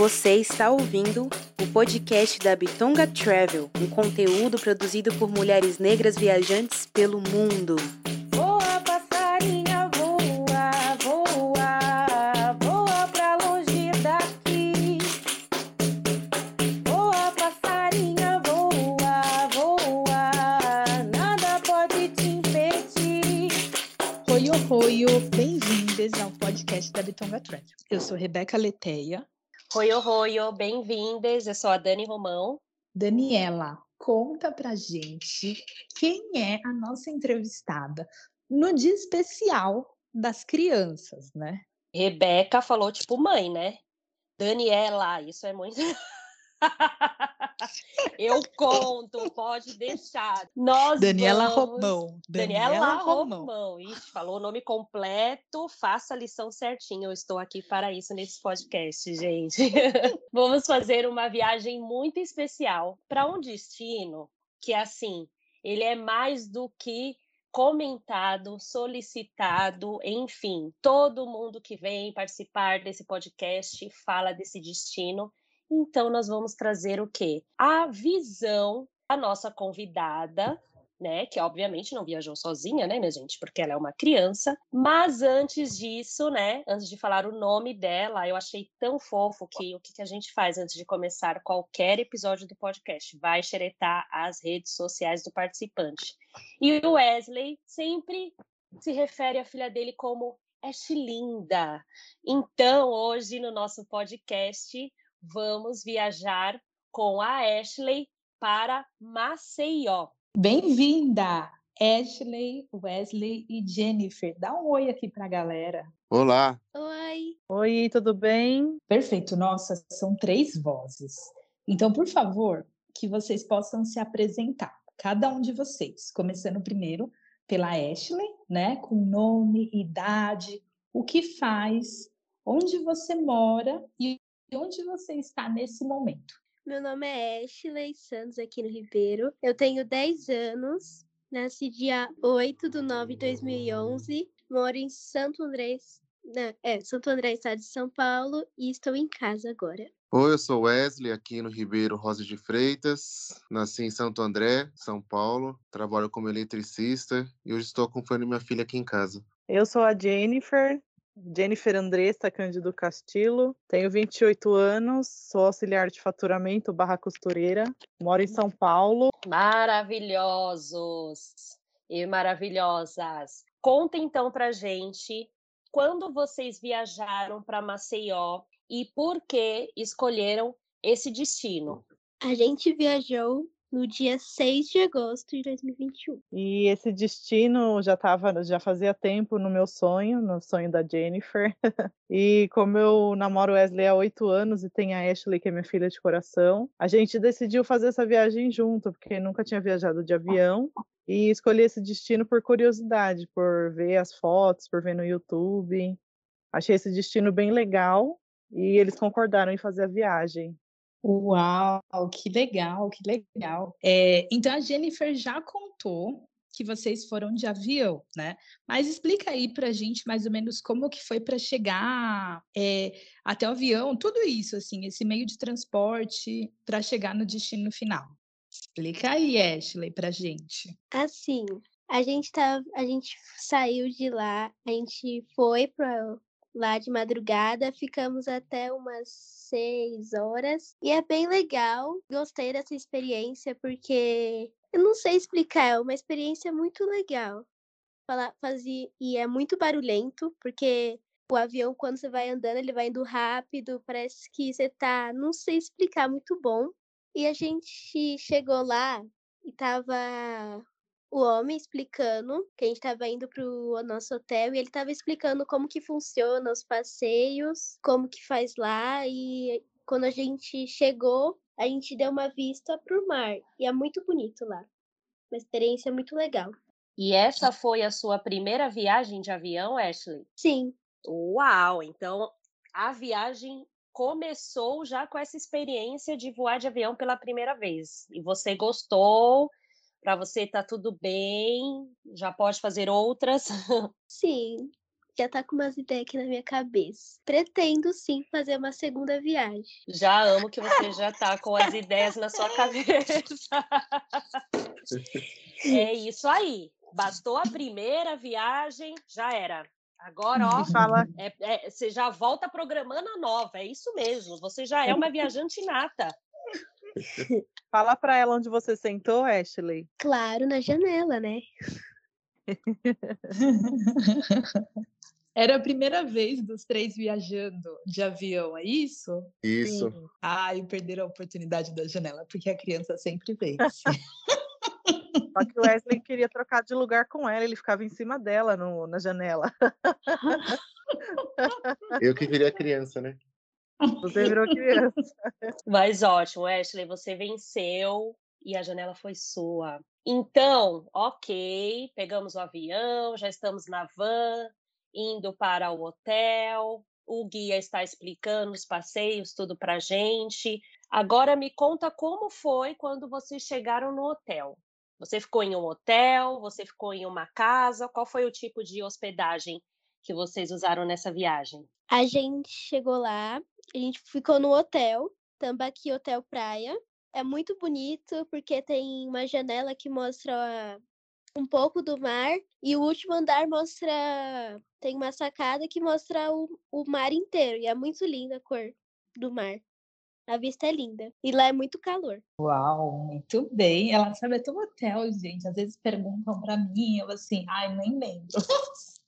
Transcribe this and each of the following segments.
Você está ouvindo o podcast da Bitonga Travel, um conteúdo produzido por mulheres negras viajantes pelo mundo. Voa, passarinha, voa, voa, voa pra longe daqui. Voa, passarinha, voa, voa, nada pode te impedir. Oi, oi, oi, bem-vindas ao podcast da Bitonga Travel. Eu sou Rebeca Leteia. Oi, oi, bem-vindas. Eu sou a Dani Romão. Daniela, conta pra gente quem é a nossa entrevistada no dia especial das crianças, né? Rebeca falou tipo mãe, né? Daniela, isso é muito. Eu conto, pode deixar. Nós Daniela vamos... Romão. Daniela, Romão. Ixi, falou o nome completo, faça a lição certinho. Eu estou aqui para isso nesse podcast, gente. vamos fazer uma viagem muito especial para um destino que, assim, ele é mais do que comentado, solicitado, enfim, todo mundo que vem participar desse podcast fala desse destino. Então, nós vamos trazer o quê? A visão da nossa convidada, né? Que obviamente não viajou sozinha, né, minha gente? Porque ela é uma criança. Mas antes disso, né? Antes de falar o nome dela, eu achei tão fofo que o que, a gente faz antes de começar qualquer episódio do podcast? Vai xeretar as redes sociais do participante. E o Wesley sempre se refere à filha dele como Linda. Então, hoje no nosso podcast, vamos viajar com a Ashley para Maceió. Bem-vinda, Ashley, Wesley e Jennifer. Dá um oi aqui para a galera. Olá. Oi. Oi, tudo bem? Perfeito. Nossa, são três vozes. Então, por favor, que vocês possam se apresentar, cada um de vocês, começando primeiro pela Ashley, né, com nome, idade, o que faz, onde você mora e onde você está nesse momento. Meu nome é Ashley Santos, aqui no Ribeiro. Eu tenho 10 anos, nasci dia 8 de 9 de 2011, moro em Santo André, né, é, Santo André, estado de São Paulo, e estou em casa agora. Oi, eu sou Wesley, aqui no Ribeiro Rosa de Freitas. Nasci em Santo André, São Paulo. Trabalho como eletricista e hoje estou acompanhando minha filha aqui em casa. Eu sou a Jennifer, Jennifer Andressa Cândido Castillo, tenho 28 anos, sou auxiliar de faturamento barra costureira, moro em São Paulo. Maravilhosos e maravilhosas. Conta então pra gente quando vocês viajaram para Maceió e por que escolheram esse destino. A gente viajou no dia 6 de agosto de 2021. E esse destino já tava, já fazia tempo no meu sonho, no sonho da Jennifer. e como eu namoro Wesley há oito anos e tem a Ashley, que é minha filha de coração, a gente decidiu fazer essa viagem junto, porque nunca tinha viajado de avião. E escolhi esse destino por curiosidade, por ver as fotos, por ver no YouTube. Achei esse destino bem legal e eles concordaram em fazer a viagem. Uau, que legal, que legal. É, então a Jennifer já contou que vocês foram de avião, né? Mas explica aí para gente mais ou menos como que foi para chegar é, até o avião, tudo isso, assim, esse meio de transporte para chegar no destino final. Explica aí, Ashley, para gente. Assim, a gente tá, a gente saiu de lá, a gente foi para lá de madrugada, ficamos até umas seis horas e é bem legal. Gostei dessa experiência porque eu não sei explicar, é uma experiência muito legal. Falar, fazer e é muito barulhento porque o avião quando você vai andando ele vai indo rápido, parece que você tá, não sei explicar, muito bom. E a gente chegou lá e tava o homem explicando que a gente estava indo para o nosso hotel e ele estava explicando como que funciona os passeios, como que faz lá e quando a gente chegou, a gente deu uma vista para o mar e é muito bonito lá. Uma experiência muito legal. E essa foi a sua primeira viagem de avião, Ashley? Sim. Uau! Então a viagem começou já com essa experiência de voar de avião pela primeira vez. E você gostou, para você tá tudo bem, já pode fazer outras. Sim, já tá com umas ideias aqui na minha cabeça. Pretendo sim fazer uma segunda viagem. Já amo que você já tá com as ideias na sua cabeça. é isso aí. Bastou a primeira viagem, já era. Agora, ó, Fala, é- é- você já volta programando a nova. É isso mesmo. Você já é uma viajante nata. fala pra ela onde você sentou, Ashley. Claro, na janela, né? Era a primeira vez dos três viajando de avião, é isso? Isso. Sim. Ai, perderam a oportunidade da janela, porque a criança sempre vence. Só que o Wesley queria trocar de lugar com ela, ele ficava em cima dela no- na janela. Eu que queria criança, né? Você virou criança. Mas ótimo, Ashley, você venceu e a janela foi sua. Então, ok, pegamos o avião, já estamos na van, indo para o hotel. O guia está explicando os passeios, tudo para gente. Agora me conta como foi quando vocês chegaram no hotel. Você ficou em um hotel? Você ficou em uma casa? Qual foi o tipo de hospedagem que vocês usaram nessa viagem? A gente chegou lá, a gente ficou no hotel, Tambaqui Hotel Praia. É muito bonito porque tem uma janela que mostra um pouco do mar e o último andar mostra tem uma sacada que mostra o, o mar inteiro e é muito linda a cor do mar. A vista é linda e lá é muito calor. Uau, muito bem. Ela sabe até o hotel, gente. Às vezes perguntam para mim, eu assim, ai, nem lembro.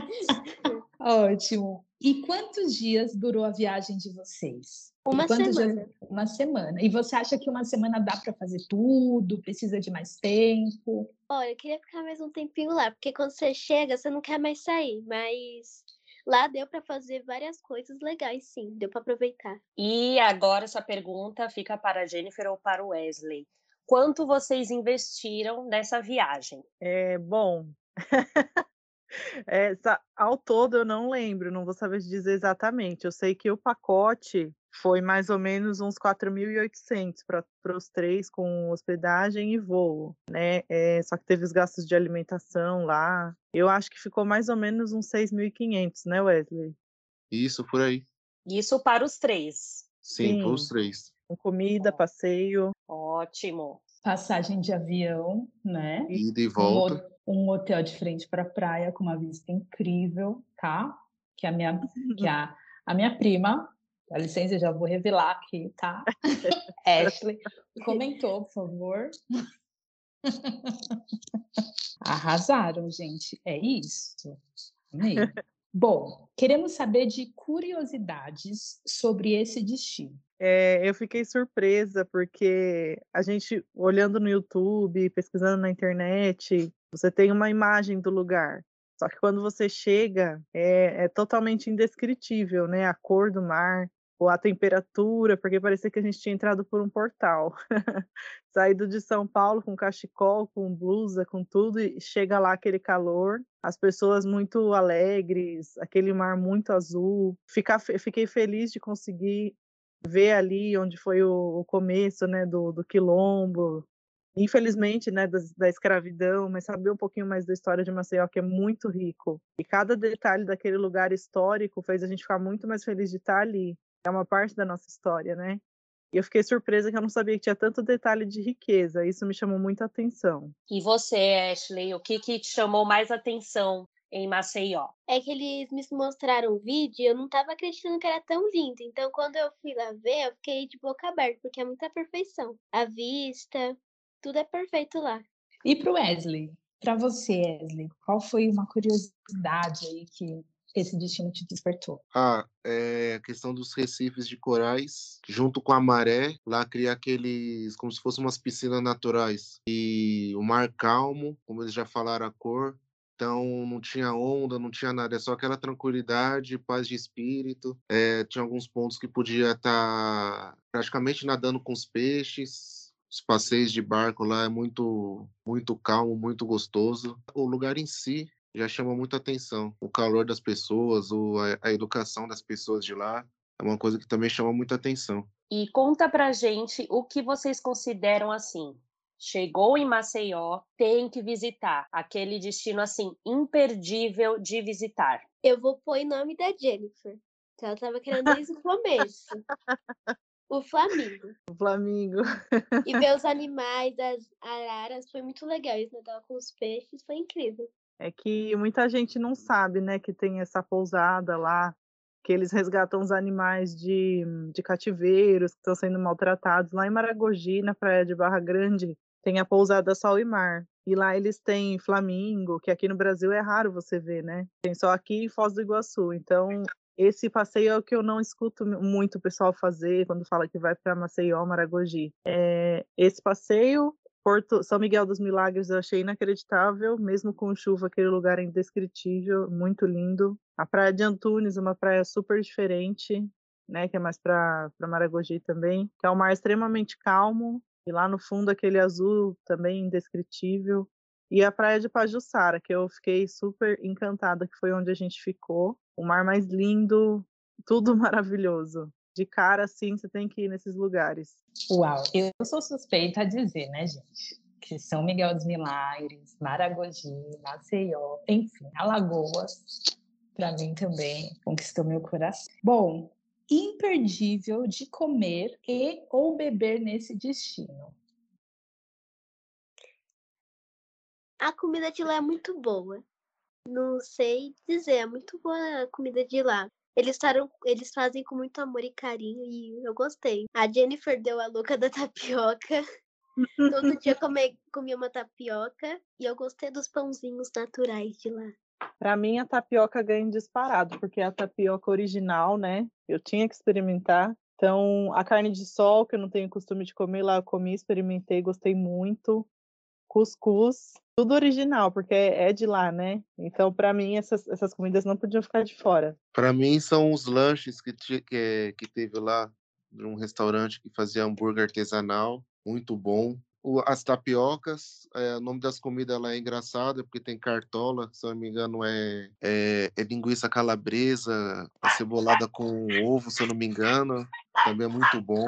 Ótimo. E quantos dias durou a viagem de vocês? Uma quantos dias- semana. Uma semana. E você acha que uma semana dá para fazer tudo? Precisa de mais tempo? Olha, eu queria ficar mais um tempinho lá, porque quando você chega, você não quer mais sair, mas lá deu pra fazer várias coisas legais, sim, deu pra aproveitar. E agora essa pergunta fica para a Jennifer ou para o Wesley. Quanto vocês investiram nessa viagem? É, bom, essa, ao todo eu não lembro, não vou saber te dizer exatamente. Eu sei que o pacote foi mais ou menos uns 4.800 para os três, com hospedagem e voo, né? É, só que teve os gastos de alimentação lá. Eu acho que ficou mais ou menos uns 6.500, né, Wesley? Isso por aí. Isso para os três. Sim, Sim. os três. Com comida, passeio. Ótimo. Passagem de avião, né? Ida e volta. Um hotel de frente para a praia com uma vista incrível, tá? Que a minha, que a, a minha prima, dá licença, já vou revelar aqui, tá? Ashley, comentou, por favor. Arrasaram, gente. É isso. Amei. Bom, queremos saber de curiosidades sobre esse destino. É, eu fiquei surpresa porque a gente olhando no YouTube, pesquisando na internet, você tem uma imagem do lugar. Só que quando você chega, é, é totalmente indescritível, né? A cor do mar, ou a temperatura, porque parecia que a gente tinha entrado por um portal. Saído de São Paulo com cachecol, com blusa, com tudo, e chega lá aquele calor, as pessoas muito alegres, aquele mar muito azul. Ficar, fiquei feliz de conseguir ver ali onde foi o, o começo, né, do, do quilombo, infelizmente, né, da, da, escravidão, mas saber um pouquinho mais da história de Maceió, que é muito rico. E cada detalhe daquele lugar histórico fez a gente ficar muito mais feliz de estar ali. É uma parte da nossa história, né? E eu fiquei surpresa que eu não sabia que tinha tanto detalhe de riqueza. Isso me chamou muita atenção. E você, Ashley, o que, que te chamou mais atenção em Maceió? É que eles me mostraram o vídeo e eu não estava acreditando que era tão lindo. Então, quando eu fui lá ver, eu fiquei de boca aberta, porque é muita perfeição. A vista, tudo é perfeito lá. E para o Wesley, para você, Wesley, qual foi uma curiosidade aí que esse destino te despertou? Ah, é a questão dos recifes de corais, junto com a maré, lá cria aqueles, como se fossem umas piscinas naturais. E o mar calmo, como eles já falaram a cor, então não tinha onda, não tinha nada, é só aquela tranquilidade, paz de espírito. É, tinha alguns pontos que podia estar tá praticamente nadando com os peixes. Os passeios de barco lá é muito, muito calmo, muito gostoso. O lugar em si já chama muita atenção. O calor das pessoas, o, a, a, educação das pessoas de lá é uma coisa que também chama muita atenção. E conta pra gente o que vocês consideram assim chegou em Maceió, tem que visitar aquele destino assim imperdível de visitar? Eu vou pôr em nome da Jennifer. que Ela tava querendo desde o começo. O Flamingo. O Flamingo. E ver os animais, as araras, foi muito legal. Eles nadavam com os peixes, foi incrível. É que muita gente não sabe, né, que tem essa pousada lá, que eles resgatam os animais de, de cativeiros que estão sendo maltratados. Lá em Maragogi, na praia de Barra Grande, tem a pousada Sol e Mar. E lá eles têm flamingo, que aqui no Brasil é raro você ver, né? Tem só aqui em Foz do Iguaçu. Então, esse passeio é o que eu não escuto muito o pessoal fazer quando fala que vai para Maceió, Maragogi. É, esse passeio, Porto, São Miguel dos Milagres, eu achei inacreditável, mesmo com chuva, aquele lugar é indescritível, muito lindo. A praia de Antunes, uma praia super diferente, né, que é mais para Maragogi também, que é um mar extremamente calmo, e lá no fundo aquele azul também indescritível. E a praia de Pajuçara, que eu fiquei super encantada, que foi onde a gente ficou. O mar mais lindo, tudo maravilhoso. De cara, assim, você tem que ir nesses lugares. Uau, eu sou suspeita a dizer, né, gente? Que São Miguel dos Milagres, Maragogi, Maceió, enfim, Alagoas, para mim também conquistou meu coração. Bom, imperdível de comer e ou beber nesse destino. A comida de lá é muito boa. Não sei dizer, é muito boa a comida de lá. Eles, taram, eles fazem com muito amor e carinho e eu gostei. A Jennifer deu a louca da tapioca. Todo dia come, comia uma tapioca e eu gostei dos pãozinhos naturais de lá. Para mim, a tapioca ganha disparado, porque é a tapioca original, né? Eu tinha que experimentar. Então, a carne de sol, que eu não tenho costume de comer lá, eu comi, experimentei, gostei muito. Cuscuz, tudo original, porque é de lá, né? Então, para mim, essas, essas comidas não podiam ficar de fora. Para mim, são os lanches que, que, que teve lá, num restaurante que fazia hambúrguer artesanal, muito bom. O, as tapiocas, é, o nome das comidas lá é engraçado, porque tem cartola, se eu não me engano, é, é, é linguiça calabresa, acebolada com ovo, se eu não me engano, também é muito bom.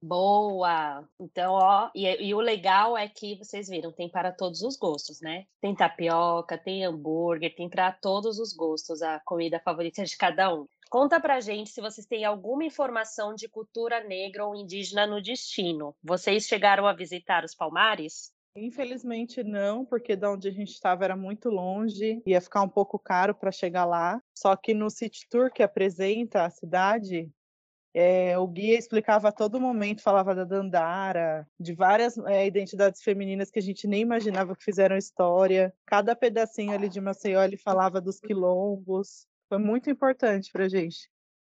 Boa! Então, ó, e, e, o legal é que vocês viram, tem para todos os gostos, né? Tem tapioca, tem hambúrguer, tem para todos os gostos a comida favorita de cada um. Conta pra gente se vocês têm alguma informação de cultura negra ou indígena no destino. Vocês chegaram a visitar os Palmares? Infelizmente não, porque da onde a gente estava era muito longe, ia ficar um pouco caro para chegar lá. Só que no City Tour que apresenta a cidade, é, o guia explicava a todo momento, falava da Dandara, de várias é, identidades femininas que a gente nem imaginava que fizeram história. Cada pedacinho ali de Maceió ele falava dos quilombos. Foi muito importante para gente.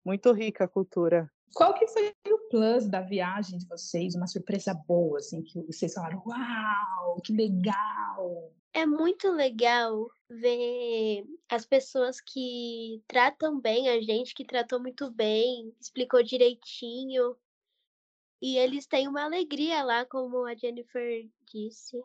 Muito rica a cultura. Qual que foi o plus da viagem de vocês? Uma surpresa boa, assim, que vocês falaram, uau, que legal! É muito legal ver as pessoas que tratam bem a gente, que tratou muito bem, explicou direitinho. E eles têm uma alegria lá, como a Jennifer disse.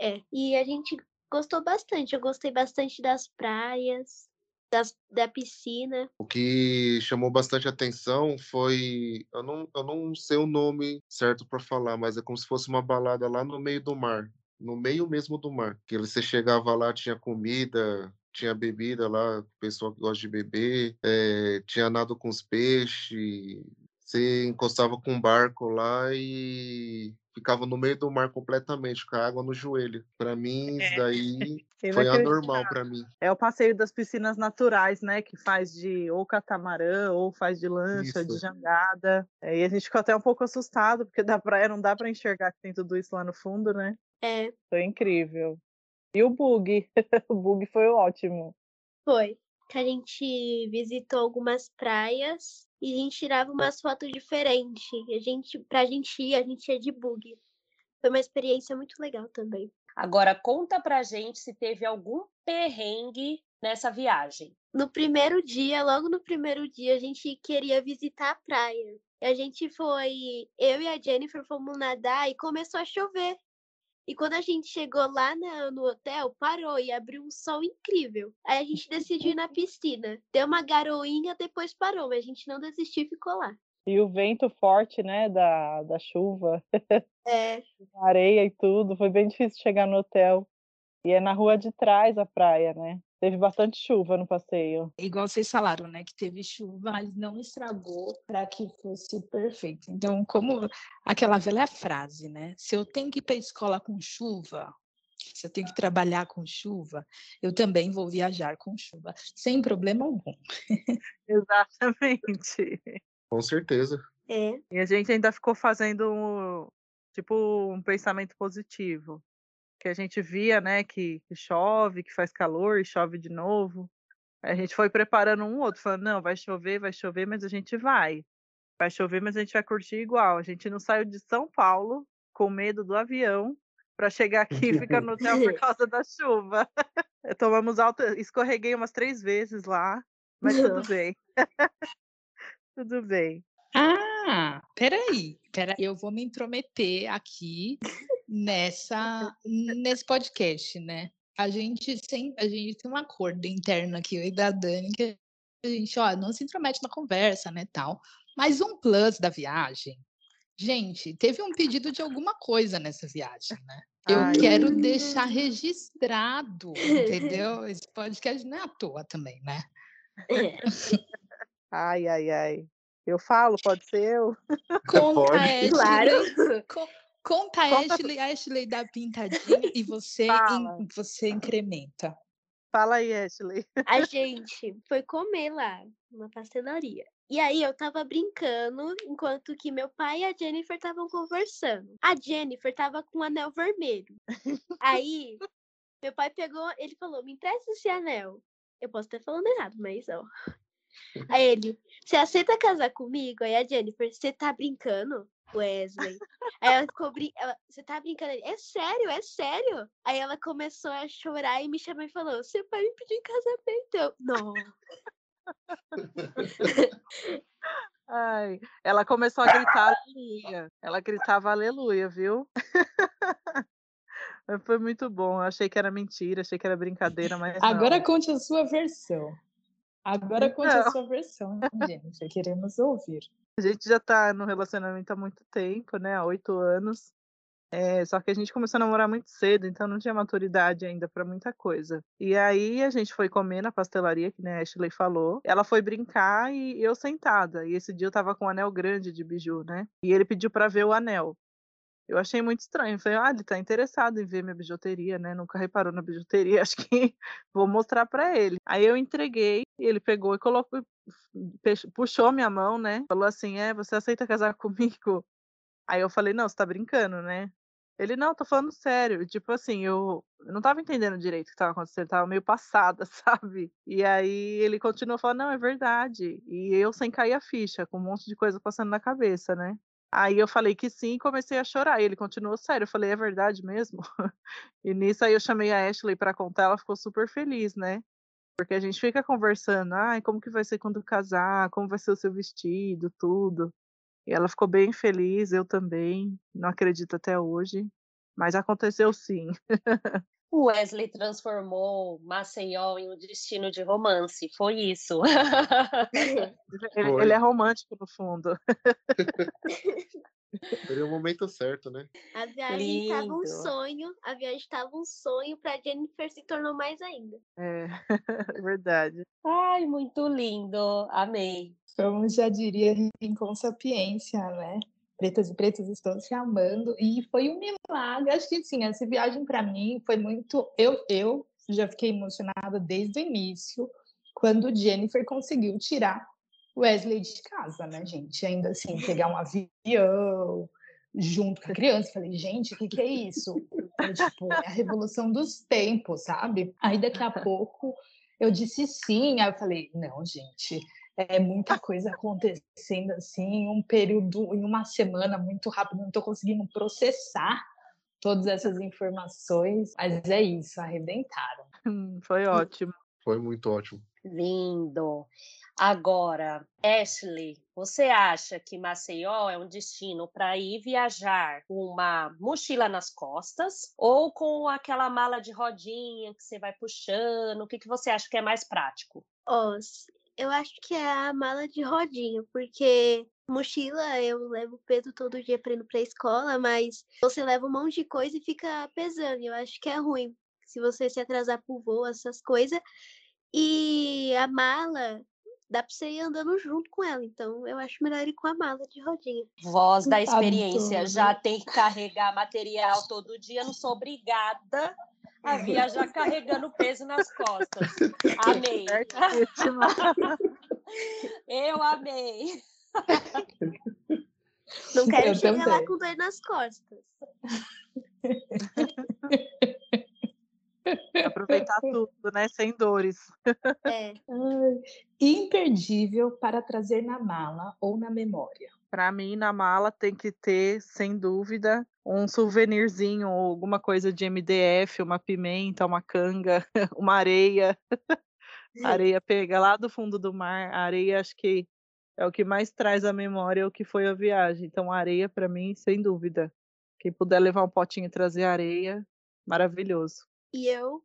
É. E a gente gostou bastante. Eu gostei bastante das praias, das, da piscina. O que chamou bastante atenção foi. Eu não, eu não sei o nome certo para falar, mas é como se fosse uma balada lá no meio do mar no meio mesmo do mar. Que você chegava lá, tinha comida, tinha bebida lá, pessoal que gosta de beber, é, tinha nado com os peixes, você encostava com um barco lá e ficava no meio do mar completamente, com a água no joelho. Para mim, isso é. daí foi anormal para mim. É o passeio das piscinas naturais, né? Que faz de ou catamarã, ou faz de lancha, isso. de jangada. É, e a gente ficou até um pouco assustado, porque da praia não dá para enxergar que tem tudo isso lá no fundo, né? É. Foi incrível. E o bug? o bug foi ótimo. Foi. Que a gente visitou algumas praias e a gente tirava umas fotos diferentes. A gente, pra gente ir, a gente ia de bug. Foi uma experiência muito legal também. Agora conta pra gente se teve algum perrengue nessa viagem. No primeiro dia, logo no primeiro dia, a gente queria visitar a praia. A gente foi, eu e a Jennifer fomos nadar e começou a chover. E quando a gente chegou lá na, no hotel, parou e abriu um sol incrível. Aí a gente decidiu ir na piscina. Deu uma garoinha, depois parou, mas a gente não desistiu e ficou lá. E o vento forte, né, da, da chuva, É, areia e tudo, foi bem difícil chegar no hotel. E é na rua de trás a praia, né? Teve bastante chuva no passeio. Igual vocês falaram, né? Que teve chuva, mas não estragou para que fosse perfeito. Então, como aquela velha frase, né? Se eu tenho que ir para a escola com chuva, se eu tenho que trabalhar com chuva, eu também vou viajar com chuva, sem problema algum. Exatamente. Com certeza. é. E a gente ainda ficou fazendo tipo um pensamento positivo. Que a gente via, né, que, que chove, que faz calor e chove de novo. A gente foi preparando um outro, falando, não, vai chover, vai chover, mas a gente vai. Vai chover, mas a gente vai curtir igual. A gente não saiu de São Paulo com medo do avião para chegar aqui e ficar no hotel por causa da chuva. Tomamos alta, escorreguei umas três vezes lá, mas tudo bem. tudo bem. Ah, peraí, peraí, eu vou me intrometer aqui nessa nesse podcast, né? A gente sempre, a gente tem um acordo interno aqui, eu e da Dani, que a gente, ó, não se intromete na conversa, né, tal. Mas um plus da viagem, gente, teve um pedido de alguma coisa nessa viagem, né? Eu Ai. quero deixar registrado, entendeu? Esse podcast não é à toa também, né? é. Ai, ai, ai. Eu falo, pode ser eu? Conta, Pode. Claro. Co- Conta a Conta Ashley, a Ashley dá pintadinha e você, in- você incrementa. Fala aí, Ashley. A gente foi comer lá, numa pastelaria. E aí eu tava brincando, enquanto que meu pai e a Jennifer estavam conversando. A Jennifer tava com um anel vermelho. Aí, meu pai pegou, ele falou, me empresta esse anel. Eu posso estar falando errado, mas ó. Aí ele, você aceita casar comigo? Aí a Jennifer, você tá brincando? Wesley. Aí ela ficou brin... ela, você tá brincando? É sério, é sério? Aí ela começou a chorar e me chamou e falou: Você vai me pedir em casamento? Eu, não. Ai, ela começou a gritar aleluia. Ela gritava aleluia, viu? Foi muito bom. Eu achei que era mentira, achei que era brincadeira, mas Agora não. conte a sua versão. Agora conte a Então. sua versão, Jennifer. Queremos ouvir. A gente já tá no relacionamento há muito tempo, né? Há oito anos. É, só que a gente começou a namorar muito cedo, então não tinha maturidade ainda para muita coisa. E aí a gente foi comer na pastelaria, que né, a Ashley falou. Ela foi brincar e eu sentada. E esse dia eu tava com um anel grande de biju, né? E ele pediu para ver o anel. Eu achei muito estranho. Falei, ah, ele tá interessado em ver minha bijuteria, né? Nunca reparou na bijuteria, acho que vou mostrar para ele. Aí eu entreguei, ele pegou e colocou, puxou minha mão, né? Falou assim: é, você aceita casar comigo? Aí eu falei, não, você tá brincando, né? Ele, não, tô falando sério. Tipo assim, eu não tava entendendo direito o que tava acontecendo, tava meio passada, sabe? E aí ele continuou falando, não, é verdade. E eu sem cair a ficha, com um monte de coisa passando na cabeça, né? Aí eu falei que sim e comecei a chorar. Ele continuou sério. Eu falei, é verdade mesmo? E nisso aí eu chamei a Ashley pra contar, ela ficou super feliz, né? Porque a gente fica conversando, ai, como que vai ser quando casar? Como vai ser o seu vestido, tudo. E ela ficou bem feliz, eu também. Não acredito até hoje. Mas aconteceu sim. O Wesley transformou Maceió em um destino de romance. Foi isso. Ele, Foi. ele é romântico no fundo. Seria o momento certo, né? A viagem tava um sonho, a viagem tava um sonho, pra Jennifer se tornou mais ainda. É, verdade. Ai, muito lindo. Amei. Como já diria com sapiência, né? Pretas e pretos estão se amando. E foi um milagre. Acho que sim, essa viagem para mim foi muito. Eu, eu já fiquei emocionada desde o início, quando Jennifer conseguiu tirar Wesley de casa, né, gente? Ainda assim, pegar um avião junto com a criança. Falei, gente, o que, que é isso? É, tipo, é a revolução dos tempos, sabe? Aí daqui a pouco eu disse sim. Aí eu falei, não, gente, é muita coisa acontecendo assim, em um período, em uma semana muito rápido, não estou conseguindo processar todas essas informações, mas é isso, arrebentaram. Hum, Foi ótimo. Foi muito ótimo. Lindo. Agora, Ashley, você acha que Maceió é um destino para ir viajar com uma mochila nas costas ou com aquela mala de rodinha que você vai puxando? O que, que você acha que é mais prático? Ó, s- Eu acho que é a mala de rodinha, porque mochila eu levo peso todo dia para ir pra escola, mas você leva um monte de coisa e fica pesando. Eu acho que é ruim se você se atrasar pro voo, essas coisas. E a mala dá pra você ir andando junto com ela, então eu acho melhor ir com a mala de rodinha. Voz da experiência, já tem que carregar material todo dia, não sou obrigada a viajar carregando peso nas costas. Amei. Eu amei. Não quero Eu chegar lá com dor nas costas. Aproveitar tudo, né? Sem dores. É, Ai, Imperdível para trazer na mala ou na memória. Para mim, na mala tem que ter, sem dúvida, um souvenirzinho ou alguma coisa de MDF, uma pimenta, uma canga, uma areia. areia pega lá do fundo do mar. A areia acho que é o que mais traz à memória o que foi a viagem. Então, a areia para mim, sem dúvida. Quem puder levar um potinho e trazer areia, maravilhoso. e eu,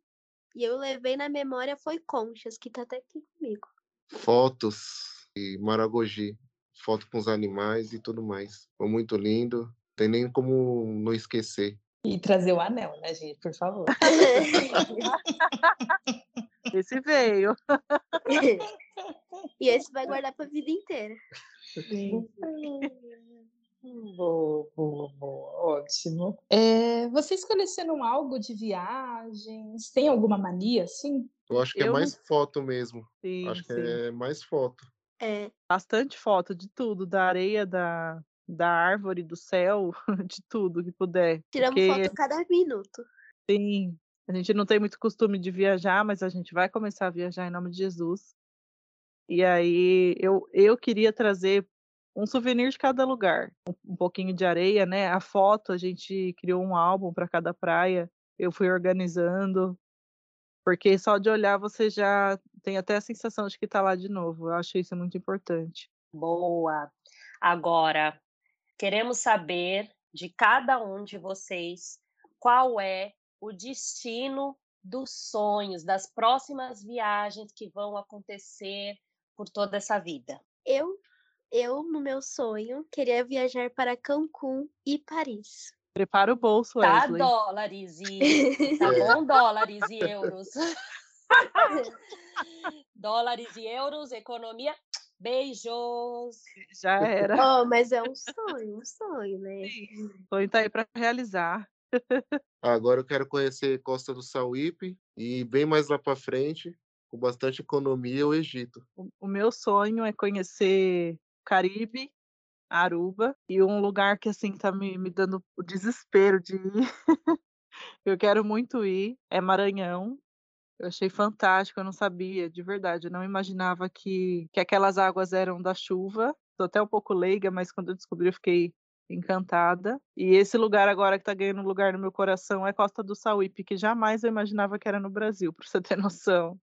e eu levei na memória foi conchas, que tá até aqui comigo. Fotos e Maragogi. Foto com os animais e tudo mais. Foi muito lindo. Tem nem como não esquecer. E trazer o anel, né, gente? Por favor. Esse veio. e esse vai guardar pra vida inteira. Boa, boa, boa. Ótimo. É, vocês colecionam algo de viagens? Tem alguma mania, assim? Eu acho que é Eu não- mais foto mesmo. Sim, acho que sim. é mais foto. É, bastante foto de tudo, da areia, da, da árvore, do céu, de tudo que puder. tiramos Porque, foto cada minuto. sim, a gente não tem muito costume de viajar, mas a gente vai começar a viajar em nome de Jesus. E aí eu, eu queria trazer um souvenir de cada lugar, um, um pouquinho de areia, né? A foto, a gente criou um álbum para cada praia, eu fui organizando, porque só de olhar você já tem até a sensação de que está lá de novo. Eu acho isso muito importante. Boa. Agora, queremos saber de cada um de vocês qual é o destino dos sonhos, das próximas viagens que vão acontecer por toda essa vida. Eu, eu, no meu sonho, queria viajar para Cancún e Paris. Prepara o bolso, Tá Wesley. dólares e tá bom dólares e euros. dólares e euros, economia. Beijos. Já era. Oh, mas é um sonho, um sonho, né? O sonho tá aí para realizar. Agora eu quero conhecer Costa do Sauípe e bem mais lá para frente, com bastante economia, o Egito. O, o meu sonho é conhecer Caribe, Aruba, e um lugar que assim tá me, me dando o desespero de ir. eu quero muito ir, é Maranhão. Eu achei fantástico, eu não sabia, de verdade, eu não imaginava que, que aquelas águas eram da chuva. Tô até um pouco leiga, mas quando eu descobri eu fiquei encantada. E esse lugar agora que tá ganhando lugar no meu coração é Costa do Sauípe, que jamais eu imaginava que era no Brasil, para você ter noção.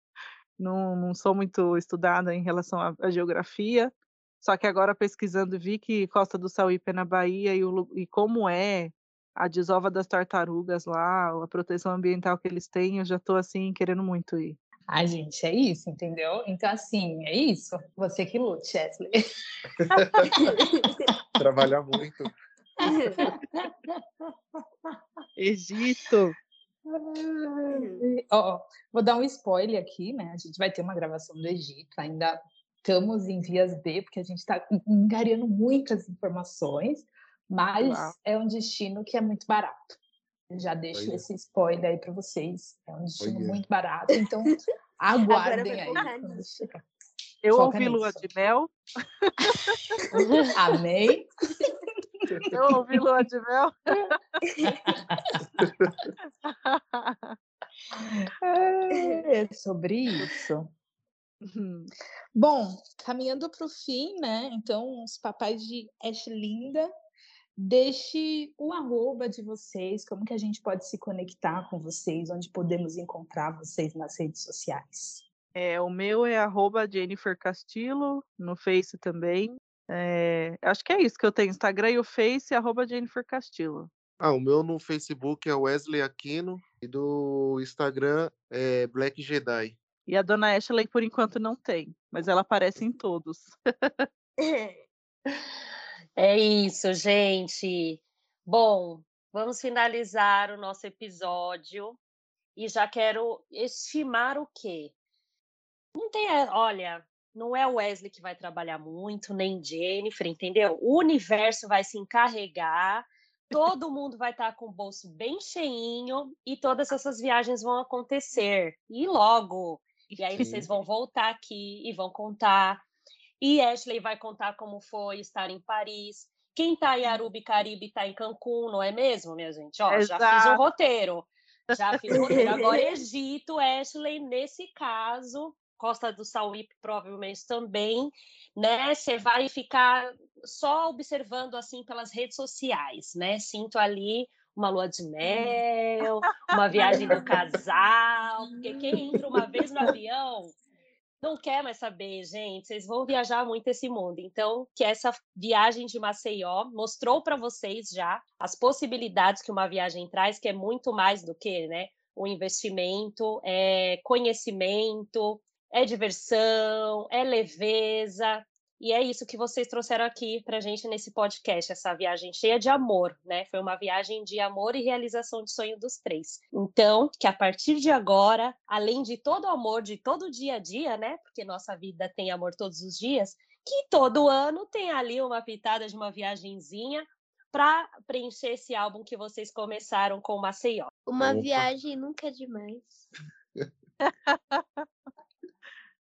Não, não sou muito estudada em relação à, à geografia, só que agora pesquisando vi que Costa do Sauípe é na Bahia e, o e como é a desova das tartarugas lá, a proteção ambiental que eles têm, eu já estou assim querendo muito ir. Ai, gente, é isso, entendeu? Então, assim, é isso. Você que lute, Chesley. Trabalhar muito. Egito! Ó, vou dar um spoiler aqui, né? A gente vai ter uma gravação do Egito, ainda estamos em vias B, porque a gente está engariando muitas informações, mas Uau. é um destino que é muito barato. Já deixo Olha. esse spoiler aí para vocês. É um destino Olha. muito barato, então aguardem aí. Eu Foca ouvi lua nisso. de mel. Amém? Eu ouvi lua de mel. É sobre isso. Uhum. Bom, caminhando para o fim, né? Então, os papais de Linda, deixe o arroba de vocês, como que a gente pode se conectar com vocês, onde podemos encontrar vocês nas redes sociais. É, o meu é arroba Jennifer Castillo, no Face também. É, acho que é isso que eu tenho, Instagram e o Face, arroba Jennifer Castillo. Ah, o meu no Facebook é Wesley Aquino e do Instagram é Black Jedi. E a dona Ashley, por enquanto, não tem, mas ela aparece em todos. É isso, gente. Bom, vamos finalizar o nosso episódio e já quero estimar o quê? Não tem, eh, olha, não é o Wesley que vai trabalhar muito, nem Jennifer, entendeu? O universo vai se encarregar, todo mundo vai estar com o bolso bem cheinho e todas essas viagens vão acontecer. E logo. E aí vocês vão voltar aqui e vão contar. E Ashley vai contar como foi estar em Paris. Quem está em Aruba e Caribe está em Cancún, não é mesmo, minha gente? Ó, já fiz o Exato. roteiro. Já fiz o roteiro. Agora, Egito, Ashley, nesse caso, Costa do Sauípe provavelmente também, né? Você vai ficar só observando assim pelas redes sociais, né? Sinto ali uma lua de mel, uma viagem do casal, porque quem entra uma vez no avião não quer mais saber, gente. Vocês vão viajar muito esse mundo. Então, que essa viagem de Maceió mostrou para vocês já as possibilidades que uma viagem traz, que é muito mais do que, né? O investimento, é conhecimento, é diversão, é leveza. E é isso que vocês trouxeram aqui para gente nesse podcast, essa viagem cheia de amor, né? Foi uma viagem de amor e realização de sonho dos três. Então, que a partir de agora, além de todo o amor de todo dia a dia, né? Porque nossa vida tem amor todos os dias, que todo ano tem ali uma pitada de uma viagenzinha para preencher esse álbum que vocês começaram com Maceió. Uma Opa. viagem nunca é demais.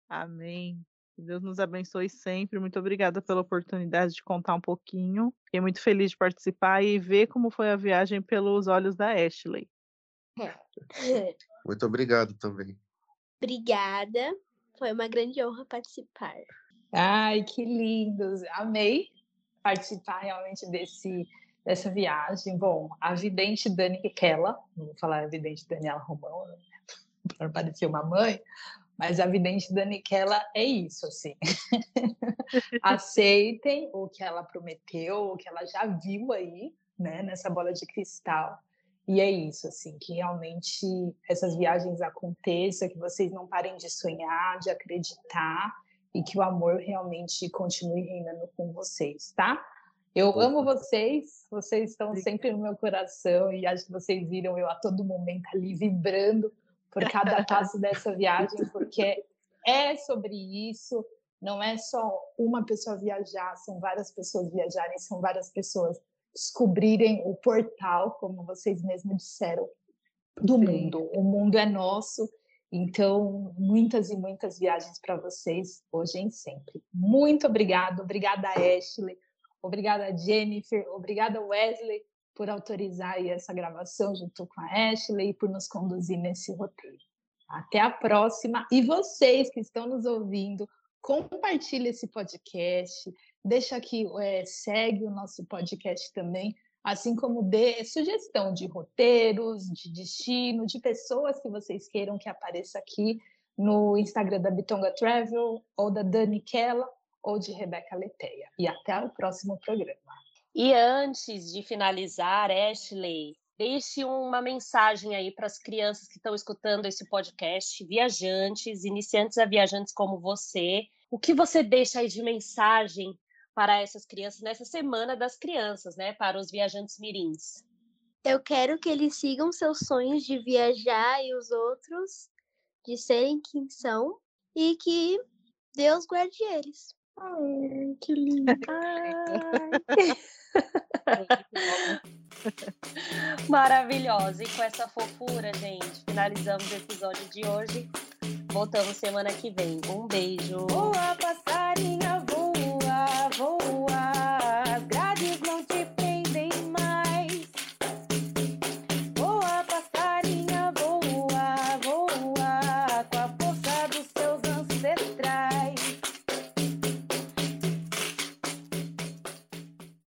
Amém. Que Deus nos abençoe sempre. Muito obrigada pela oportunidade de contar um pouquinho. Fiquei muito feliz de participar e ver como foi a viagem pelos olhos da Ashley. Muito obrigado também. Obrigada. Foi uma grande honra participar. Ai, que lindos! Amei participar realmente desse, dessa viagem. Bom, a vidente Dani Kella, não vou falar a vidente Daniela Romão, né? para parecer uma mãe, mas a vidente Dani Kella é isso, assim. Aceitem o que ela prometeu, o que ela já viu aí, né, nessa bola de cristal. E é isso, assim, que realmente essas viagens aconteçam, que vocês não parem de sonhar, de acreditar e que o amor realmente continue reinando com vocês, tá? Eu amo vocês, vocês estão sempre no meu coração e acho que vocês viram eu a todo momento ali vibrando por cada passo dessa viagem, porque é sobre isso, não é só uma pessoa viajar, são várias pessoas viajarem, são várias pessoas descobrirem o portal, como vocês mesmos disseram, do Sim. mundo. O mundo é nosso, então muitas e muitas viagens para vocês, hoje e sempre. Muito obrigado, obrigada Ashley, obrigada Jennifer, obrigada Wesley por autorizar essa gravação junto com a Ashley e por nos conduzir nesse roteiro. Até a próxima. E vocês que estão nos ouvindo, compartilhe esse podcast, deixa aqui, é, segue o nosso podcast também, assim como dê sugestão de roteiros, de destino, de pessoas que vocês queiram que apareça aqui no Instagram da Bitonga Travel, ou da Dani Kella, ou de Rebeca Leteia. E até o próximo programa. E antes de finalizar, Ashley, deixe uma mensagem aí para as crianças que estão escutando esse podcast, viajantes, iniciantes a viajantes como você. O que você deixa aí de mensagem para essas crianças nessa semana das crianças, né? Para os viajantes mirins. Eu quero que eles sigam seus sonhos de viajar e os outros de serem quem são e que Deus guarde eles. Ai, que lindo. Maravilhosa. E com essa fofura, gente, finalizamos o episódio de hoje. Voltamos semana que vem. Um beijo. Voa, passarinha, voa.